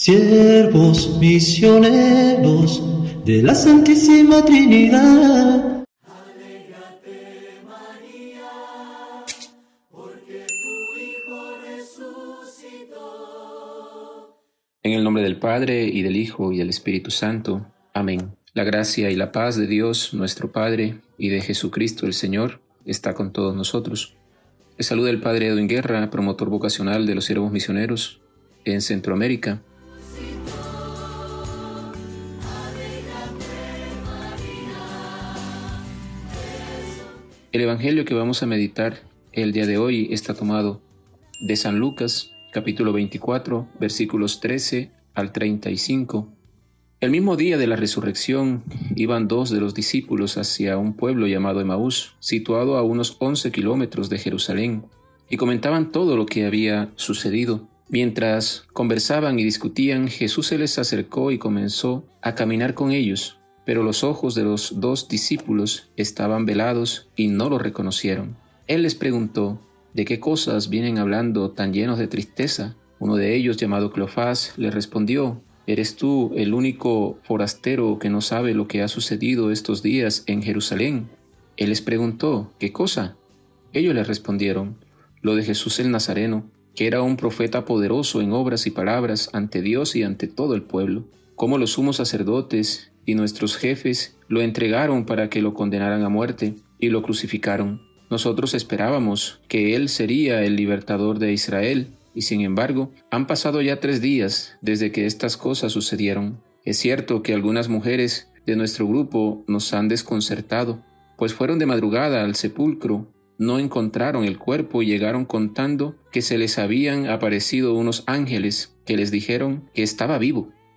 siervos misioneros de la Santísima Trinidad. En el nombre del Padre, y del Hijo, y del Espíritu Santo. Amén. La gracia y la paz de Dios, nuestro Padre, y de Jesucristo el Señor, está con todos nosotros. Saluda el Padre Edwin Guerra, promotor vocacional de los siervos misioneros en Centroamérica El Evangelio que vamos a meditar el día de hoy está tomado de San Lucas, capítulo 24, versículos 13 al 35. El mismo día de la resurrección iban dos de los discípulos hacia un pueblo llamado Emaús, situado a unos 11 kilómetros de Jerusalén, y comentaban todo lo que había sucedido. Mientras conversaban y discutían, Jesús se les acercó y comenzó a caminar con ellos pero los ojos de los dos discípulos estaban velados y no lo reconocieron. Él les preguntó, ¿de qué cosas vienen hablando tan llenos de tristeza? Uno de ellos, llamado Cleofás, le respondió, ¿Eres tú el único forastero que no sabe lo que ha sucedido estos días en Jerusalén? Él les preguntó, ¿qué cosa? Ellos le respondieron, lo de Jesús el Nazareno, que era un profeta poderoso en obras y palabras ante Dios y ante todo el pueblo, como los sumos sacerdotes y nuestros jefes lo entregaron para que lo condenaran a muerte y lo crucificaron. Nosotros esperábamos que Él sería el libertador de Israel, y sin embargo, han pasado ya tres días desde que estas cosas sucedieron. Es cierto que algunas mujeres de nuestro grupo nos han desconcertado, pues fueron de madrugada al sepulcro, no encontraron el cuerpo y llegaron contando que se les habían aparecido unos ángeles que les dijeron que estaba vivo.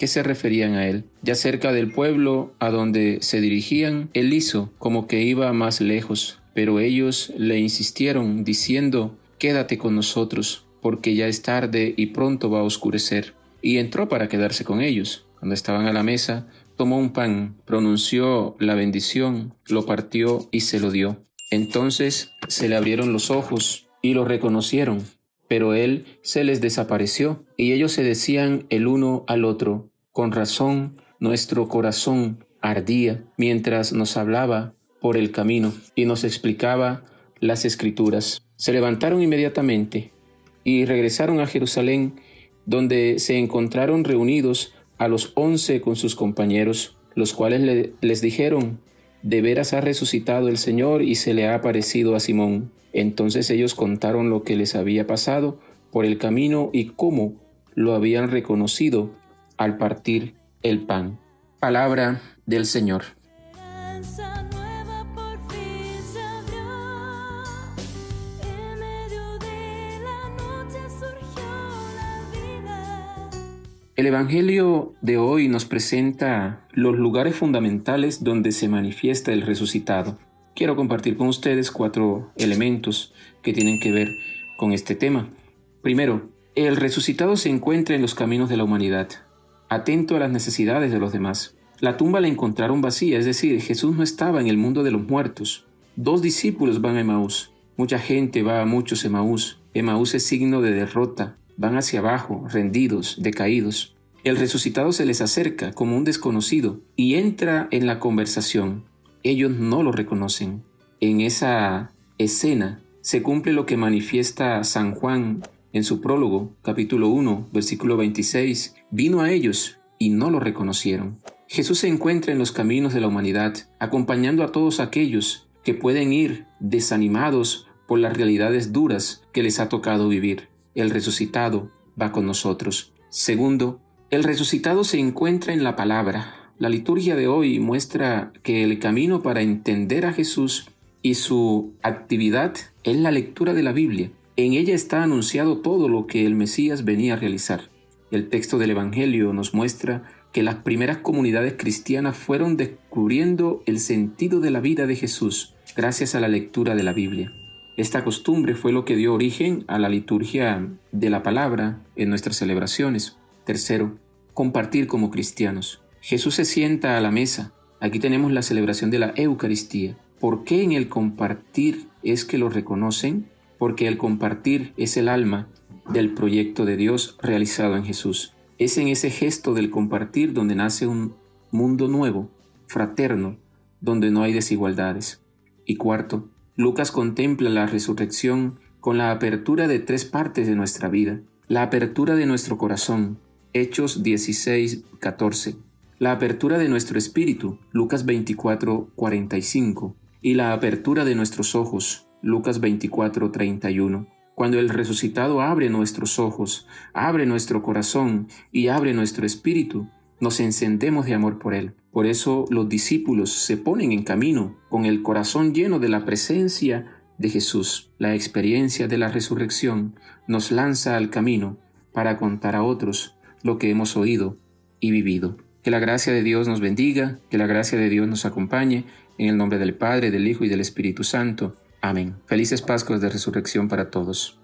que se referían a él. Ya cerca del pueblo a donde se dirigían, él hizo como que iba más lejos, pero ellos le insistieron diciendo, Quédate con nosotros, porque ya es tarde y pronto va a oscurecer. Y entró para quedarse con ellos. Cuando estaban a la mesa, tomó un pan, pronunció la bendición, lo partió y se lo dio. Entonces se le abrieron los ojos y lo reconocieron, pero él se les desapareció, y ellos se decían el uno al otro, con razón, nuestro corazón ardía mientras nos hablaba por el camino y nos explicaba las escrituras. Se levantaron inmediatamente y regresaron a Jerusalén, donde se encontraron reunidos a los once con sus compañeros, los cuales les dijeron, de veras ha resucitado el Señor y se le ha aparecido a Simón. Entonces ellos contaron lo que les había pasado por el camino y cómo lo habían reconocido al partir el pan. Palabra del Señor. El Evangelio de hoy nos presenta los lugares fundamentales donde se manifiesta el resucitado. Quiero compartir con ustedes cuatro elementos que tienen que ver con este tema. Primero, el resucitado se encuentra en los caminos de la humanidad atento a las necesidades de los demás. La tumba la encontraron vacía, es decir, Jesús no estaba en el mundo de los muertos. Dos discípulos van a Emaús. Mucha gente va a muchos Emaús. Emaús es signo de derrota. Van hacia abajo, rendidos, decaídos. El resucitado se les acerca como un desconocido y entra en la conversación. Ellos no lo reconocen. En esa escena se cumple lo que manifiesta San Juan en su prólogo, capítulo 1, versículo 26, vino a ellos y no lo reconocieron. Jesús se encuentra en los caminos de la humanidad, acompañando a todos aquellos que pueden ir desanimados por las realidades duras que les ha tocado vivir. El resucitado va con nosotros. Segundo, el resucitado se encuentra en la palabra. La liturgia de hoy muestra que el camino para entender a Jesús y su actividad es la lectura de la Biblia. En ella está anunciado todo lo que el Mesías venía a realizar. El texto del Evangelio nos muestra que las primeras comunidades cristianas fueron descubriendo el sentido de la vida de Jesús gracias a la lectura de la Biblia. Esta costumbre fue lo que dio origen a la liturgia de la palabra en nuestras celebraciones. Tercero, compartir como cristianos. Jesús se sienta a la mesa. Aquí tenemos la celebración de la Eucaristía. ¿Por qué en el compartir es que lo reconocen? Porque el compartir es el alma del proyecto de Dios realizado en Jesús. Es en ese gesto del compartir donde nace un mundo nuevo, fraterno, donde no hay desigualdades. Y cuarto, Lucas contempla la resurrección con la apertura de tres partes de nuestra vida. La apertura de nuestro corazón, Hechos 16, 14. La apertura de nuestro espíritu, Lucas 24, 45. Y la apertura de nuestros ojos, Lucas 24, 31. Cuando el resucitado abre nuestros ojos, abre nuestro corazón y abre nuestro espíritu, nos encendemos de amor por Él. Por eso los discípulos se ponen en camino con el corazón lleno de la presencia de Jesús. La experiencia de la resurrección nos lanza al camino para contar a otros lo que hemos oído y vivido. Que la gracia de Dios nos bendiga, que la gracia de Dios nos acompañe, en el nombre del Padre, del Hijo y del Espíritu Santo. Amén. Felices Pascuas de Resurrección para todos.